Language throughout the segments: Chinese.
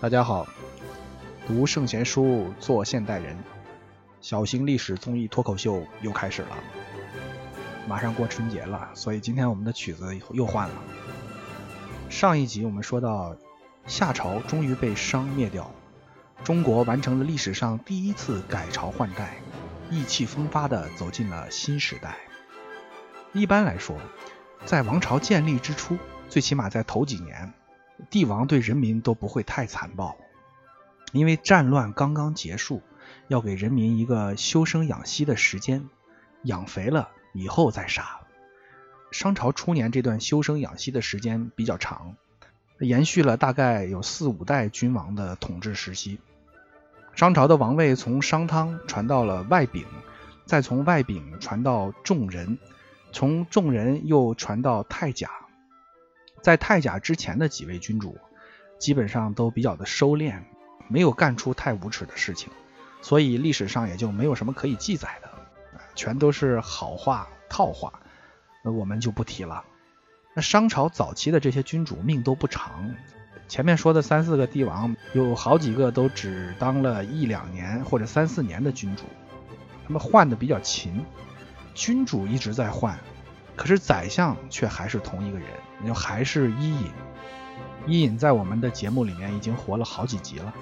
大家好，读圣贤书，做现代人。小型历史综艺脱口秀又开始了。马上过春节了，所以今天我们的曲子又换了。上一集我们说到，夏朝终于被商灭掉，中国完成了历史上第一次改朝换代，意气风发地走进了新时代。一般来说，在王朝建立之初，最起码在头几年。帝王对人民都不会太残暴，因为战乱刚刚结束，要给人民一个休生养息的时间，养肥了以后再杀。商朝初年这段休生养息的时间比较长，延续了大概有四五代君王的统治时期。商朝的王位从商汤传到了外丙，再从外丙传到仲仁，从仲仁又传到太甲。在太甲之前的几位君主，基本上都比较的收敛，没有干出太无耻的事情，所以历史上也就没有什么可以记载的，全都是好话套话，那我们就不提了。那商朝早期的这些君主命都不长，前面说的三四个帝王，有好几个都只当了一两年或者三四年的君主，他们换的比较勤，君主一直在换。可是宰相却还是同一个人，就还是伊尹。伊尹在我们的节目里面已经活了好几集了。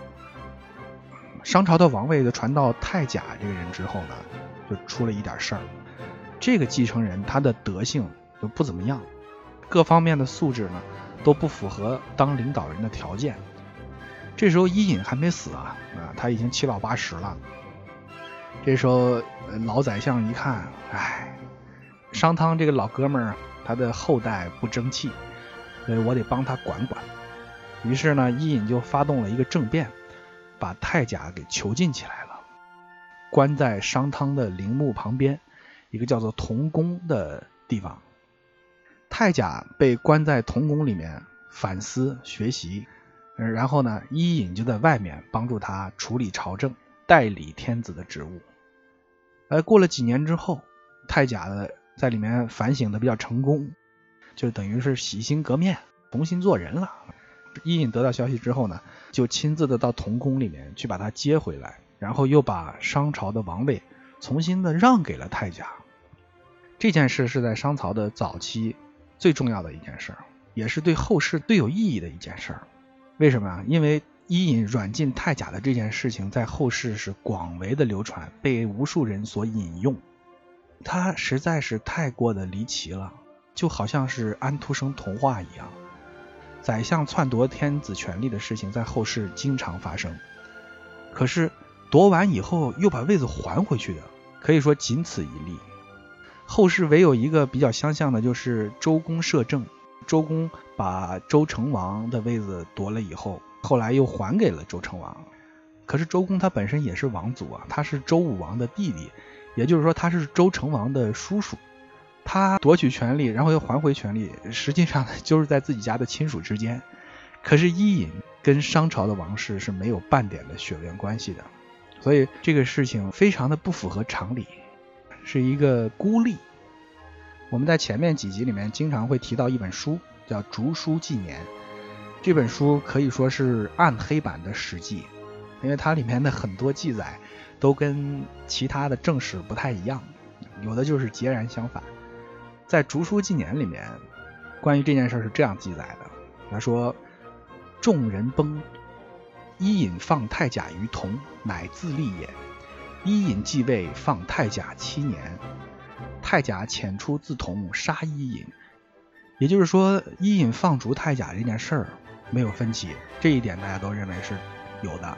商朝的王位就传到太甲这个人之后呢，就出了一点事儿。这个继承人他的德性就不怎么样，各方面的素质呢都不符合当领导人的条件。这时候伊尹还没死啊，啊，他已经七老八十了。这时候老宰相一看，哎。商汤这个老哥们儿，他的后代不争气，所以我得帮他管管。于是呢，伊尹就发动了一个政变，把太甲给囚禁起来了，关在商汤的陵墓旁边一个叫做同宫的地方。太甲被关在同宫里面反思学习，然后呢，伊尹就在外面帮助他处理朝政，代理天子的职务。哎，过了几年之后，太甲的。在里面反省的比较成功，就等于是洗心革面，重新做人了。伊尹得到消息之后呢，就亲自的到同宫里面去把他接回来，然后又把商朝的王位重新的让给了太甲。这件事是在商朝的早期最重要的一件事，也是对后世最有意义的一件事。为什么啊？因为伊尹软禁太甲的这件事情在后世是广为的流传，被无数人所引用。他实在是太过的离奇了，就好像是安徒生童话一样。宰相篡夺天子权力的事情在后世经常发生，可是夺完以后又把位子还回去的，可以说仅此一例。后世唯有一个比较相像的，就是周公摄政。周公把周成王的位子夺了以后，后来又还给了周成王。可是周公他本身也是王族啊，他是周武王的弟弟。也就是说，他是周成王的叔叔，他夺取权力，然后又还回权力，实际上就是在自己家的亲属之间。可是伊尹跟商朝的王室是没有半点的血缘关系的，所以这个事情非常的不符合常理，是一个孤立。我们在前面几集里面经常会提到一本书，叫《竹书纪年》，这本书可以说是暗黑版的《史记》，因为它里面的很多记载。都跟其他的正史不太一样，有的就是截然相反。在《竹书纪年》里面，关于这件事是这样记载的：他说，众人崩，伊尹放太甲于同，乃自立也。伊尹继位，放太甲七年，太甲遣出自同，杀伊尹。也就是说，伊尹放逐太甲这件事儿没有分歧，这一点大家都认为是有的。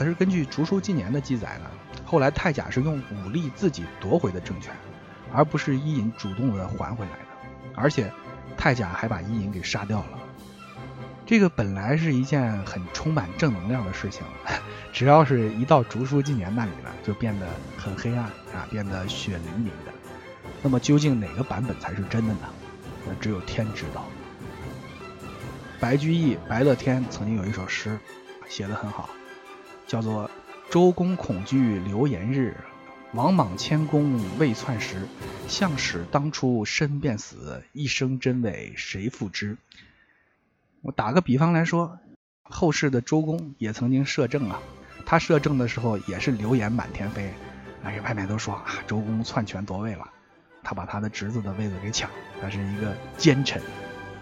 可是根据《竹书纪年》的记载呢，后来太甲是用武力自己夺回的政权，而不是伊尹主动的还回来的。而且太甲还把伊尹给杀掉了。这个本来是一件很充满正能量的事情，只要是一到《竹书纪年》那里呢，就变得很黑暗啊，变得血淋淋的。那么究竟哪个版本才是真的呢？那只有天知道。白居易、白乐天曾经有一首诗，写得很好。叫做周公恐惧流言日，王莽谦恭未篡时。项使当初身便死，一生真伪谁复知？我打个比方来说，后世的周公也曾经摄政啊，他摄政的时候也是流言满天飞，哎，外面都说啊周公篡权夺位了，他把他的侄子的位子给抢，他是一个奸臣。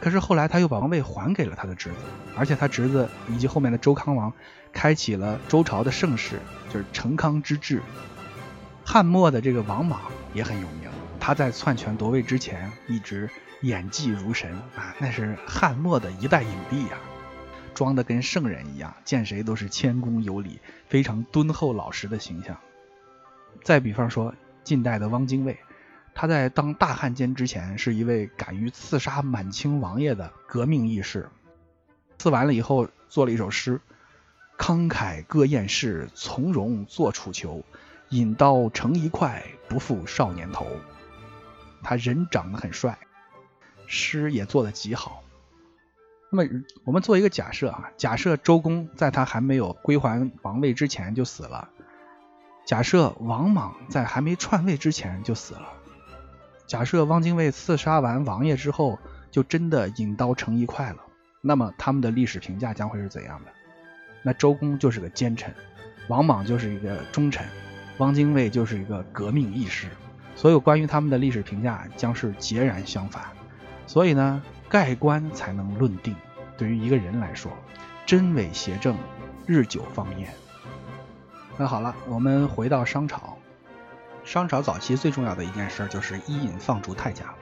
可是后来他又把王位还给了他的侄子，而且他侄子以及后面的周康王，开启了周朝的盛世，就是成康之治。汉末的这个王莽也很有名，他在篡权夺位之前一直演技如神啊，那是汉末的一代影帝呀，装的跟圣人一样，见谁都是谦恭有礼，非常敦厚老实的形象。再比方说近代的汪精卫，他在当大汉奸之前是一位敢于刺杀满清王爷的革命义士，刺完了以后做了一首诗：慷慨歌燕市，从容作楚囚。引刀成一块，不负少年头。他人长得很帅，诗也做得极好。那么，我们做一个假设啊，假设周公在他还没有归还王位之前就死了；假设王莽在还没篡位之前就死了；假设汪精卫刺杀完王爷之后就真的引刀成一块了。那么，他们的历史评价将会是怎样的？那周公就是个奸臣，王莽就是一个忠臣。汪精卫就是一个革命义士，所有关于他们的历史评价将是截然相反。所以呢，盖棺才能论定。对于一个人来说，真伪邪正，日久方验。那好了，我们回到商朝。商朝早期最重要的一件事就是伊尹放逐太甲。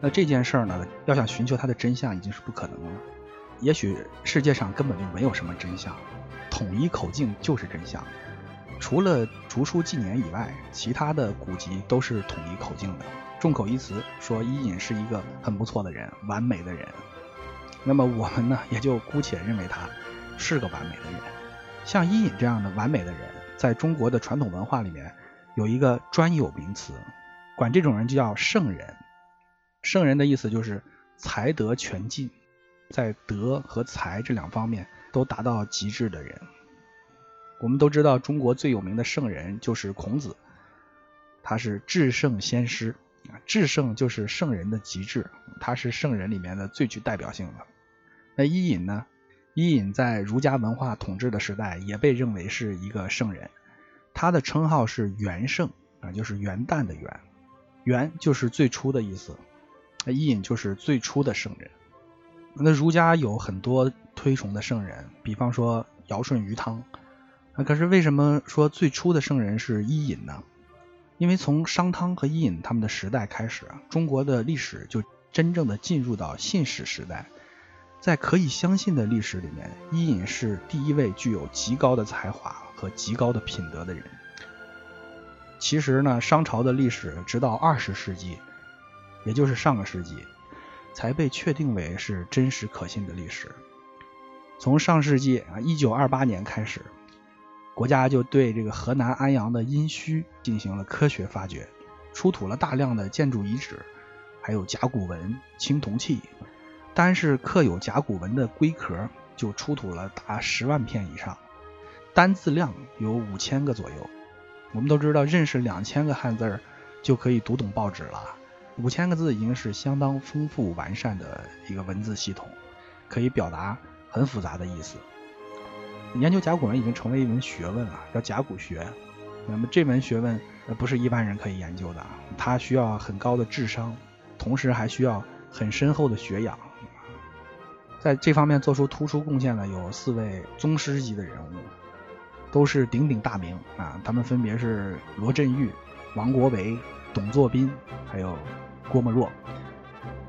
那这件事呢，要想寻求它的真相已经是不可能了。也许世界上根本就没有什么真相，统一口径就是真相。除了竹书纪年以外，其他的古籍都是统一口径的，众口一词，说伊尹是一个很不错的人，完美的人。那么我们呢，也就姑且认为他是个完美的人。像伊尹这样的完美的人，在中国的传统文化里面有一个专有名词，管这种人就叫圣人。圣人的意思就是才德全尽，在德和才这两方面都达到极致的人。我们都知道，中国最有名的圣人就是孔子，他是至圣先师啊，至圣就是圣人的极致，他是圣人里面的最具代表性的。那伊尹呢？伊尹在儒家文化统治的时代，也被认为是一个圣人，他的称号是元圣啊，就是元旦的元，元就是最初的意思，那伊尹就是最初的圣人。那儒家有很多推崇的圣人，比方说尧舜禹汤。那可是为什么说最初的圣人是伊尹呢？因为从商汤和伊尹他们的时代开始啊，中国的历史就真正的进入到信史时代。在可以相信的历史里面，伊尹是第一位具有极高的才华和极高的品德的人。其实呢，商朝的历史直到二十世纪，也就是上个世纪，才被确定为是真实可信的历史。从上世纪啊，一九二八年开始。国家就对这个河南安阳的殷墟进行了科学发掘，出土了大量的建筑遗址，还有甲骨文、青铜器，单是刻有甲骨文的龟壳就出土了达十万片以上，单字量有五千个左右。我们都知道，认识两千个汉字就可以读懂报纸了，五千个字已经是相当丰富完善的一个文字系统，可以表达很复杂的意思。研究甲骨文已经成为一门学问了，叫甲骨学。那么这门学问不是一般人可以研究的，它需要很高的智商，同时还需要很深厚的学养。在这方面做出突出贡献的有四位宗师级的人物，都是鼎鼎大名啊。他们分别是罗振玉、王国维、董作宾，还有郭沫若。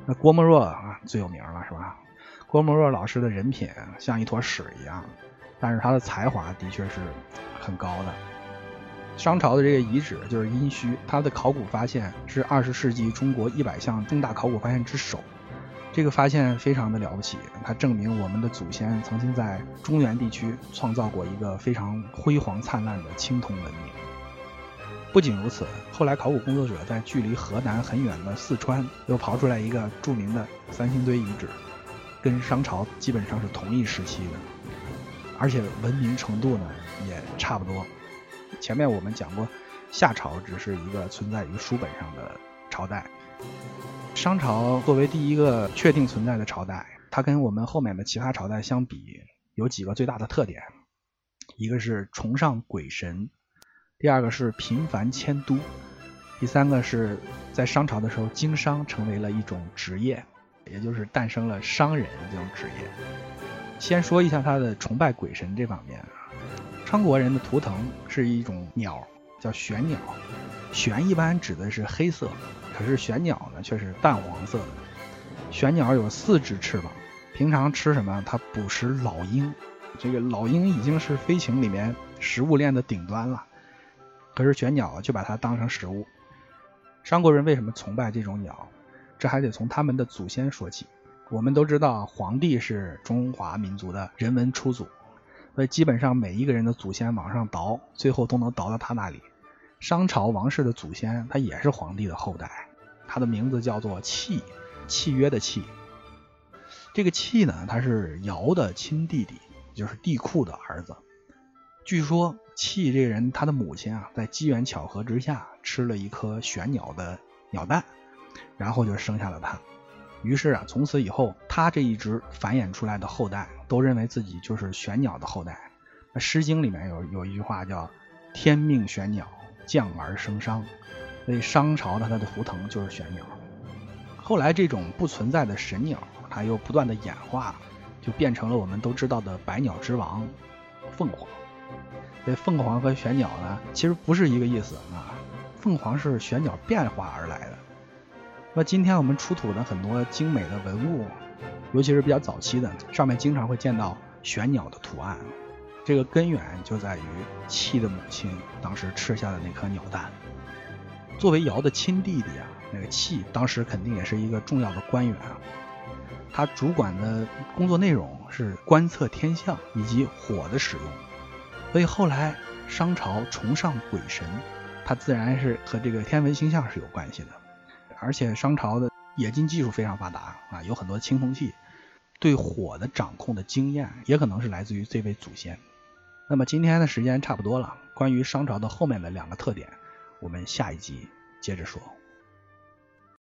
那郭沫若啊最有名了，是吧？郭沫若老师的人品像一坨屎一样。但是他的才华的确是很高的。商朝的这个遗址就是殷墟，它的考古发现是二十世纪中国一百项重大考古发现之首。这个发现非常的了不起，它证明我们的祖先曾经在中原地区创造过一个非常辉煌灿烂的青铜文明。不仅如此，后来考古工作者在距离河南很远的四川又刨出来一个著名的三星堆遗址，跟商朝基本上是同一时期的。而且文明程度呢也差不多。前面我们讲过，夏朝只是一个存在于书本上的朝代，商朝作为第一个确定存在的朝代，它跟我们后面的其他朝代相比，有几个最大的特点，一个是崇尚鬼神，第二个是频繁迁都，第三个是在商朝的时候经商成为了一种职业，也就是诞生了商人这种职业。先说一下他的崇拜鬼神这方面，昌国人的图腾是一种鸟，叫玄鸟，玄一般指的是黑色，可是玄鸟呢却是淡黄色的。玄鸟有四只翅膀。平常吃什么？它捕食老鹰，这个老鹰已经是飞禽里面食物链的顶端了。可是玄鸟就把它当成食物。商国人为什么崇拜这种鸟？这还得从他们的祖先说起。我们都知道，皇帝是中华民族的人文初祖，所以基本上每一个人的祖先往上倒，最后都能倒到他那里。商朝王室的祖先，他也是皇帝的后代，他的名字叫做契，契约的契。这个契呢，他是尧的亲弟弟，就是帝喾的儿子。据说契这个人，他的母亲啊，在机缘巧合之下吃了一颗玄鸟的鸟蛋，然后就生下了他。于是啊，从此以后，他这一支繁衍出来的后代都认为自己就是玄鸟的后代。那《诗经》里面有有一句话叫“天命玄鸟，降而生商”，所以商朝的它的图腾就是玄鸟。后来这种不存在的神鸟。它又不断的演化，就变成了我们都知道的百鸟之王凤凰。这凤凰和玄鸟呢，其实不是一个意思啊。凤凰是玄鸟变化而来的。那今天我们出土的很多精美的文物，尤其是比较早期的，上面经常会见到玄鸟的图案。这个根源就在于契的母亲当时吃下的那颗鸟蛋。作为尧的亲弟弟啊，那个契当时肯定也是一个重要的官员啊。他主管的工作内容是观测天象以及火的使用，所以后来商朝崇尚鬼神，它自然是和这个天文星象是有关系的。而且商朝的冶金技术非常发达啊，有很多青铜器，对火的掌控的经验也可能是来自于这位祖先。那么今天的时间差不多了，关于商朝的后面的两个特点，我们下一集接着说。